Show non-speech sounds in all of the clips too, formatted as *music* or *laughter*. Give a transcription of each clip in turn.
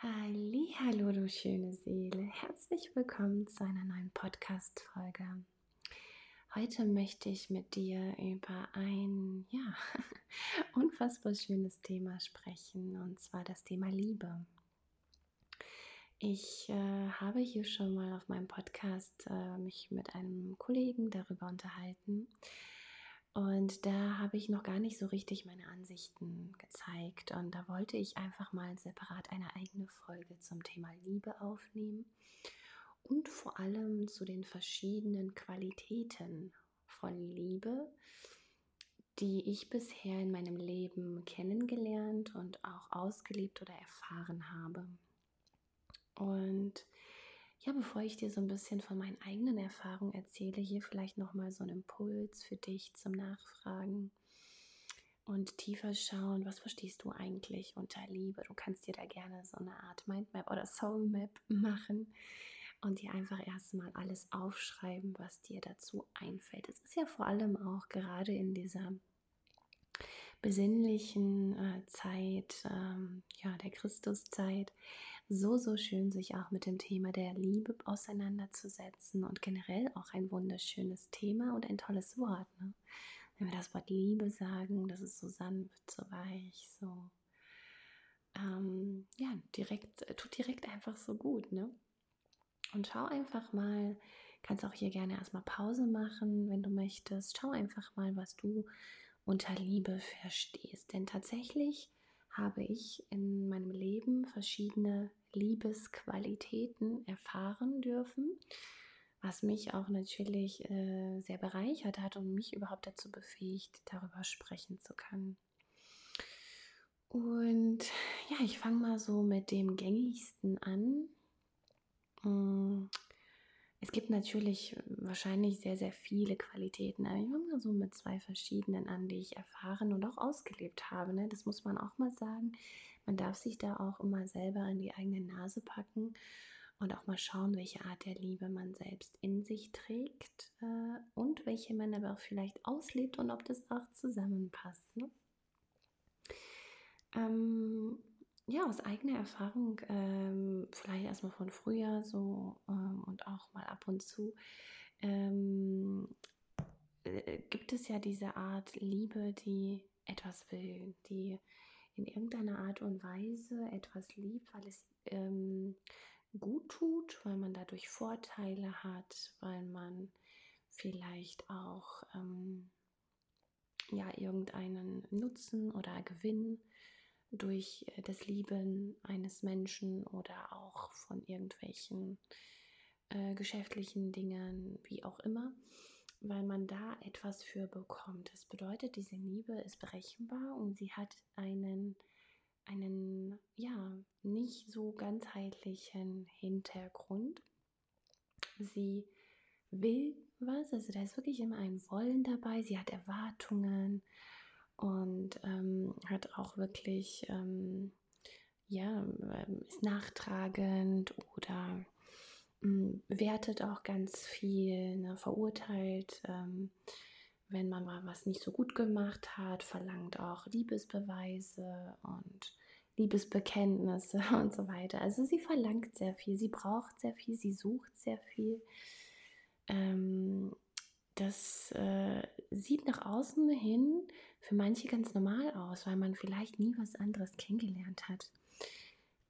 Hallo, du schöne Seele. Herzlich willkommen zu einer neuen Podcast Folge. Heute möchte ich mit dir über ein ja, *laughs* unfassbar schönes Thema sprechen und zwar das Thema Liebe. Ich äh, habe hier schon mal auf meinem Podcast äh, mich mit einem Kollegen darüber unterhalten, und da habe ich noch gar nicht so richtig meine Ansichten gezeigt. Und da wollte ich einfach mal separat eine eigene Folge zum Thema Liebe aufnehmen und vor allem zu den verschiedenen Qualitäten von Liebe, die ich bisher in meinem Leben kennengelernt und auch ausgelebt oder erfahren habe. Und ja, bevor ich dir so ein bisschen von meinen eigenen Erfahrungen erzähle, hier vielleicht nochmal so ein Impuls für dich zum Nachfragen und tiefer schauen, was verstehst du eigentlich unter Liebe? Du kannst dir da gerne so eine Art Mindmap oder Soulmap machen und dir einfach erstmal alles aufschreiben, was dir dazu einfällt. Es ist ja vor allem auch gerade in dieser besinnlichen äh, Zeit, ähm, ja, der Christuszeit, so, so schön, sich auch mit dem Thema der Liebe auseinanderzusetzen und generell auch ein wunderschönes Thema und ein tolles Wort. Ne? Wenn wir das Wort Liebe sagen, das ist so sanft, so weich, so, ähm, ja, direkt, tut direkt einfach so gut, ne? Und schau einfach mal, kannst auch hier gerne erstmal Pause machen, wenn du möchtest. Schau einfach mal, was du unter Liebe verstehst. Denn tatsächlich habe ich in meinem Leben verschiedene Liebesqualitäten erfahren dürfen, was mich auch natürlich äh, sehr bereichert hat und mich überhaupt dazu befähigt, darüber sprechen zu können. Und ja, ich fange mal so mit dem gängigsten an. Hm, es gibt natürlich wahrscheinlich sehr, sehr viele Qualitäten, aber ich fange mal so mit zwei verschiedenen an, die ich erfahren und auch ausgelebt habe. Ne? Das muss man auch mal sagen. Man darf sich da auch immer selber an die eigene Nase packen und auch mal schauen, welche Art der Liebe man selbst in sich trägt äh, und welche man aber auch vielleicht auslebt und ob das auch zusammenpasst. Ne? Ähm, ja, aus eigener Erfahrung, ähm, vielleicht erstmal von früher so ähm, und auch mal ab und zu, ähm, äh, gibt es ja diese Art Liebe, die etwas will, die in irgendeiner Art und Weise etwas liebt, weil es ähm, gut tut, weil man dadurch Vorteile hat, weil man vielleicht auch ähm, ja irgendeinen Nutzen oder Gewinn durch äh, das Lieben eines Menschen oder auch von irgendwelchen äh, geschäftlichen Dingen, wie auch immer, weil man da etwas für bekommt. Das bedeutet, diese Liebe ist berechenbar und sie hat einen, einen ja, nicht so ganzheitlichen Hintergrund. Sie will was, also da ist wirklich immer ein Wollen dabei, sie hat Erwartungen und ähm, hat auch wirklich, ähm, ja, ähm, ist nachtragend oder wertet auch ganz viel, ne, verurteilt, ähm, wenn man mal was nicht so gut gemacht hat, verlangt auch Liebesbeweise und Liebesbekenntnisse *laughs* und so weiter. Also sie verlangt sehr viel, sie braucht sehr viel, sie sucht sehr viel. Ähm, das äh, sieht nach außen hin für manche ganz normal aus, weil man vielleicht nie was anderes kennengelernt hat.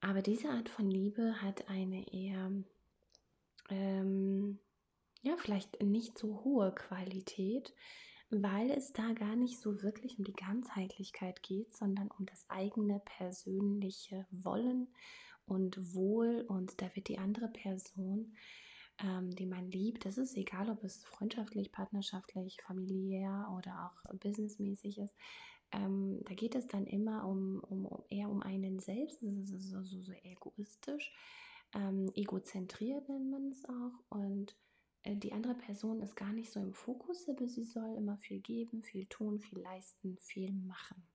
Aber diese Art von Liebe hat eine eher, ähm, ja, vielleicht nicht so hohe Qualität, weil es da gar nicht so wirklich um die Ganzheitlichkeit geht, sondern um das eigene persönliche Wollen und Wohl und da wird die andere Person ähm, die man liebt. Das ist egal, ob es freundschaftlich, partnerschaftlich, familiär oder auch businessmäßig ist. Ähm, da geht es dann immer um, um, eher um einen selbst, das ist so, so, so egoistisch, ähm, egozentriert nennt man es auch. Und äh, die andere Person ist gar nicht so im Fokus, aber sie soll immer viel geben, viel tun, viel leisten, viel machen.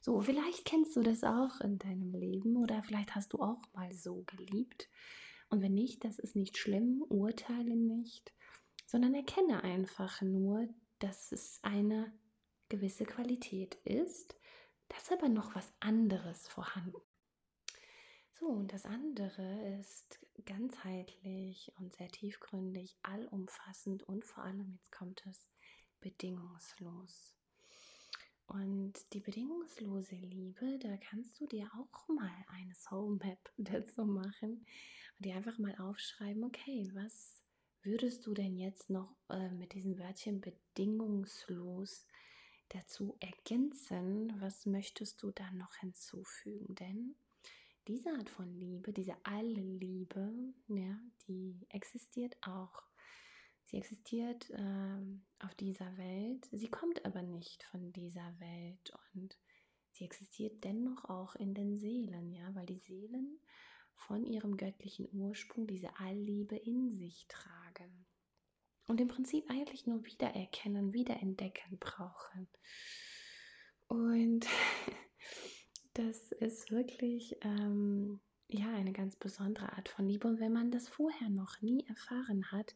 So, vielleicht kennst du das auch in deinem Leben oder vielleicht hast du auch mal so geliebt. Und wenn nicht, das ist nicht schlimm, urteile nicht, sondern erkenne einfach nur, dass es eine gewisse Qualität ist, dass aber noch was anderes vorhanden. So, und das andere ist ganzheitlich und sehr tiefgründig, allumfassend und vor allem, jetzt kommt es, bedingungslos. Und die bedingungslose Liebe, da kannst du dir auch mal eine Soul Map *laughs* dazu machen und dir einfach mal aufschreiben, okay, was würdest du denn jetzt noch äh, mit diesem Wörtchen bedingungslos dazu ergänzen? Was möchtest du dann noch hinzufügen? Denn diese Art von Liebe, diese alle Liebe, ja, die existiert auch Sie existiert ähm, auf dieser Welt, sie kommt aber nicht von dieser Welt und sie existiert dennoch auch in den Seelen, ja, weil die Seelen von ihrem göttlichen Ursprung diese Allliebe in sich tragen und im Prinzip eigentlich nur wiedererkennen, wiederentdecken brauchen. Und *laughs* das ist wirklich ähm, ja eine ganz besondere Art von Liebe. Und wenn man das vorher noch nie erfahren hat,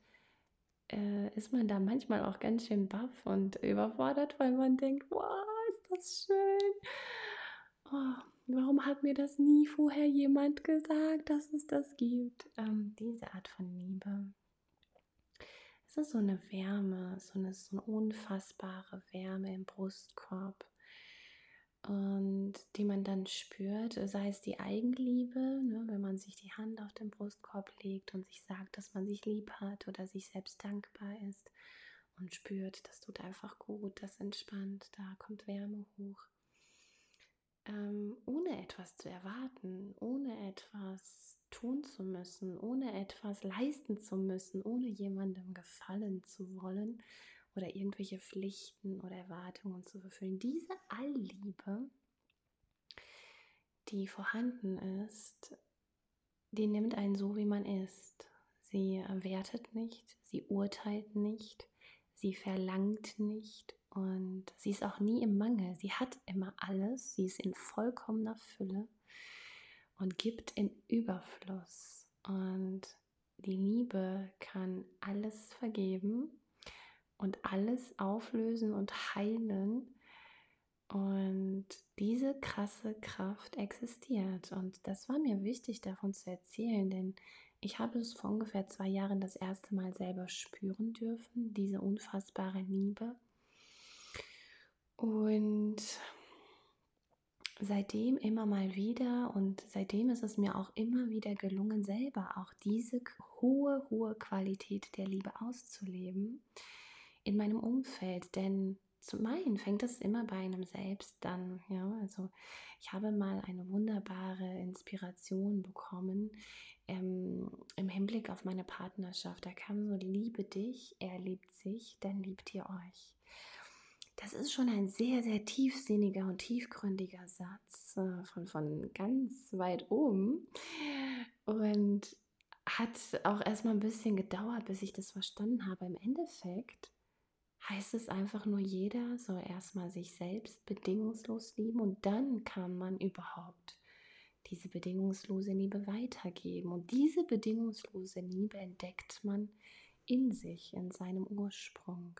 äh, ist man da manchmal auch ganz schön baff und überfordert, weil man denkt, wow, ist das schön. Oh, warum hat mir das nie vorher jemand gesagt, dass es das gibt? Ähm, diese Art von Liebe. Es ist so eine Wärme, so eine, so eine unfassbare Wärme im Brustkorb und die man dann spürt, sei es die Eigenliebe, ne, wenn man sich die Hand auf den Brustkorb legt und sich sagt, dass man sich lieb hat oder sich selbst dankbar ist und spürt, das tut einfach gut, das entspannt, da kommt Wärme hoch. Ähm, ohne etwas zu erwarten, ohne etwas tun zu müssen, ohne etwas leisten zu müssen, ohne jemandem gefallen zu wollen oder irgendwelche Pflichten oder Erwartungen zu erfüllen. Diese Allliebe, die vorhanden ist, die nimmt einen so, wie man ist. Sie wertet nicht, sie urteilt nicht, sie verlangt nicht und sie ist auch nie im Mangel. Sie hat immer alles, sie ist in vollkommener Fülle und gibt in Überfluss. Und die Liebe kann alles vergeben und alles auflösen und heilen. Und diese krasse Kraft existiert. Und das war mir wichtig davon zu erzählen, denn ich habe es vor ungefähr zwei Jahren das erste Mal selber spüren dürfen, diese unfassbare Liebe. Und seitdem immer mal wieder und seitdem ist es mir auch immer wieder gelungen, selber auch diese hohe, hohe Qualität der Liebe auszuleben in meinem Umfeld, denn zum einen fängt es immer bei einem selbst dann, ja, also ich habe mal eine wunderbare Inspiration bekommen ähm, im Hinblick auf meine Partnerschaft. Da kam so, liebe dich, er liebt sich, dann liebt ihr euch. Das ist schon ein sehr, sehr tiefsinniger und tiefgründiger Satz äh, von, von ganz weit oben und hat auch erstmal ein bisschen gedauert, bis ich das verstanden habe. Im Endeffekt heißt es einfach nur, jeder soll erstmal sich selbst bedingungslos lieben und dann kann man überhaupt diese bedingungslose Liebe weitergeben. Und diese bedingungslose Liebe entdeckt man in sich, in seinem Ursprung.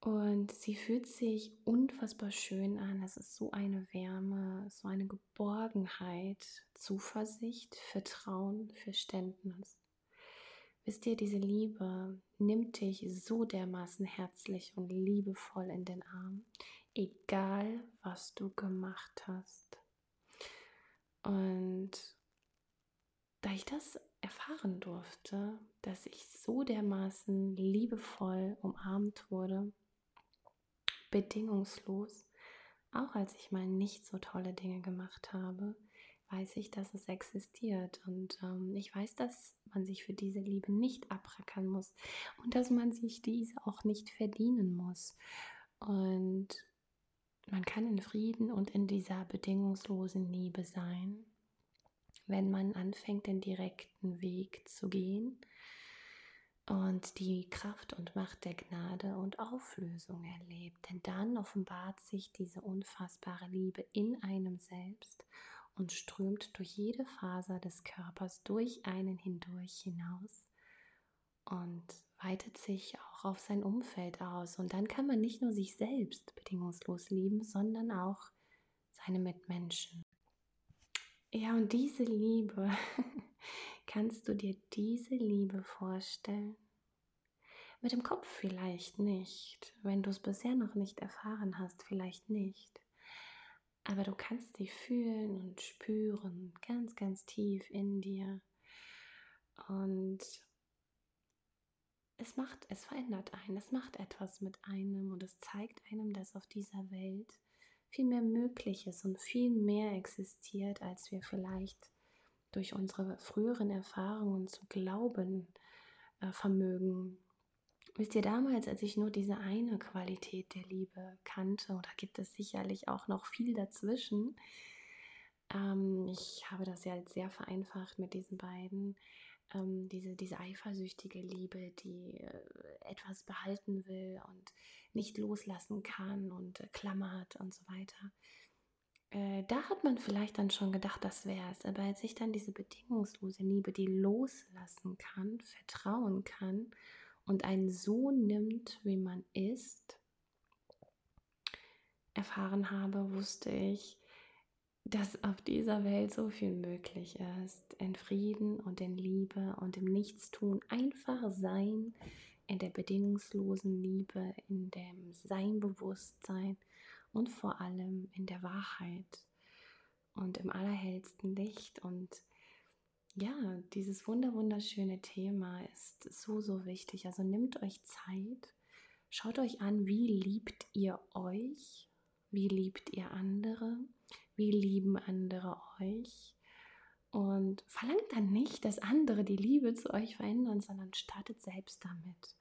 Und sie fühlt sich unfassbar schön an. Es ist so eine Wärme, so eine Geborgenheit, Zuversicht, Vertrauen, Verständnis. Wisst ihr, diese Liebe nimmt dich so dermaßen herzlich und liebevoll in den Arm, egal was du gemacht hast. Und da ich das erfahren durfte, dass ich so dermaßen liebevoll umarmt wurde, bedingungslos, auch als ich mal nicht so tolle Dinge gemacht habe, weiß ich, dass es existiert. Und ähm, ich weiß, dass man sich für diese Liebe nicht abrackern muss und dass man sich diese auch nicht verdienen muss. Und man kann in Frieden und in dieser bedingungslosen Liebe sein, wenn man anfängt, den direkten Weg zu gehen und die Kraft und Macht der Gnade und Auflösung erlebt. Denn dann offenbart sich diese unfassbare Liebe in einem selbst und strömt durch jede Faser des Körpers durch einen hindurch hinaus und weitet sich auch auf sein Umfeld aus. Und dann kann man nicht nur sich selbst bedingungslos lieben, sondern auch seine Mitmenschen. Ja, und diese Liebe, *laughs* kannst du dir diese Liebe vorstellen? Mit dem Kopf vielleicht nicht, wenn du es bisher noch nicht erfahren hast, vielleicht nicht. Aber du kannst sie fühlen und spüren, ganz, ganz tief in dir. Und es macht, es verändert einen, es macht etwas mit einem und es zeigt einem, dass auf dieser Welt viel mehr möglich ist und viel mehr existiert, als wir vielleicht durch unsere früheren Erfahrungen zu glauben äh, vermögen. Wisst ihr, damals, als ich nur diese eine Qualität der Liebe kannte, oder gibt es sicherlich auch noch viel dazwischen, ähm, ich habe das ja sehr vereinfacht mit diesen beiden, ähm, diese, diese eifersüchtige Liebe, die äh, etwas behalten will und nicht loslassen kann und äh, klammert und so weiter. Äh, da hat man vielleicht dann schon gedacht, das wäre es. Aber als ich dann diese bedingungslose Liebe, die loslassen kann, vertrauen kann und einen so nimmt, wie man ist, erfahren habe, wusste ich, dass auf dieser Welt so viel möglich ist. In Frieden und in Liebe und im Nichtstun. Einfach sein in der bedingungslosen Liebe, in dem Seinbewusstsein und vor allem in der Wahrheit und im allerhellsten Licht. Und ja, dieses wunderschöne Thema ist so, so wichtig. Also nehmt euch Zeit, schaut euch an, wie liebt ihr euch, wie liebt ihr andere wie lieben andere euch. Und verlangt dann nicht, dass andere die Liebe zu euch verändern, sondern startet selbst damit.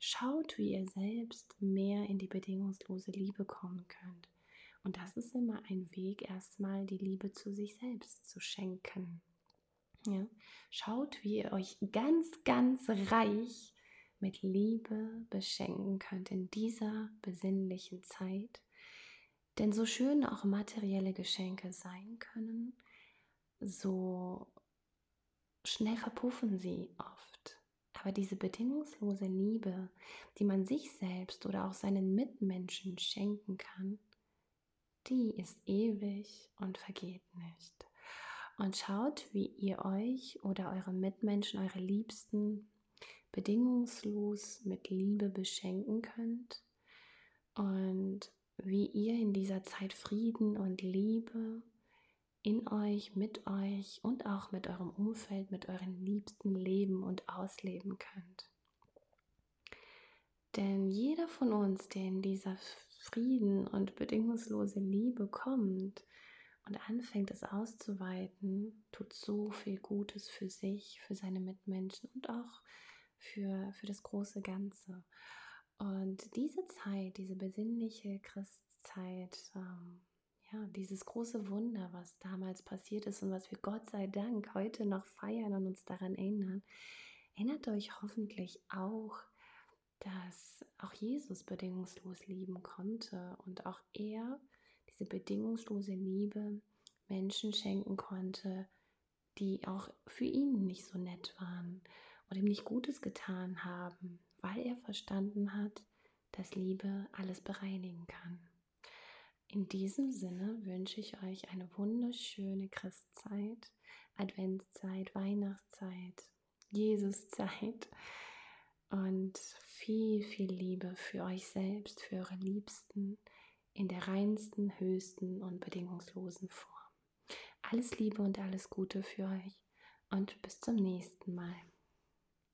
Schaut, wie ihr selbst mehr in die bedingungslose Liebe kommen könnt. Und das ist immer ein Weg, erstmal die Liebe zu sich selbst zu schenken. Ja? Schaut, wie ihr euch ganz, ganz reich mit Liebe beschenken könnt in dieser besinnlichen Zeit denn so schön auch materielle Geschenke sein können, so schnell verpuffen sie oft. Aber diese bedingungslose Liebe, die man sich selbst oder auch seinen Mitmenschen schenken kann, die ist ewig und vergeht nicht. Und schaut, wie ihr euch oder eure Mitmenschen, eure Liebsten bedingungslos mit Liebe beschenken könnt. Und wie ihr in dieser Zeit Frieden und Liebe in euch, mit euch und auch mit eurem Umfeld, mit euren Liebsten leben und ausleben könnt. Denn jeder von uns, der in dieser Frieden und bedingungslose Liebe kommt und anfängt es auszuweiten, tut so viel Gutes für sich, für seine Mitmenschen und auch für, für das große Ganze. Und diese Zeit, diese besinnliche Christzeit, ähm, ja, dieses große Wunder, was damals passiert ist und was wir Gott sei Dank heute noch feiern und uns daran erinnern, erinnert euch hoffentlich auch, dass auch Jesus bedingungslos lieben konnte und auch er diese bedingungslose Liebe Menschen schenken konnte, die auch für ihn nicht so nett waren oder ihm nicht Gutes getan haben, weil er verstanden hat, dass Liebe alles bereinigen kann. In diesem Sinne wünsche ich euch eine wunderschöne Christzeit, Adventszeit, Weihnachtszeit, Jesuszeit und viel, viel Liebe für euch selbst, für eure Liebsten in der reinsten, höchsten und bedingungslosen Form. Alles Liebe und alles Gute für euch und bis zum nächsten Mal.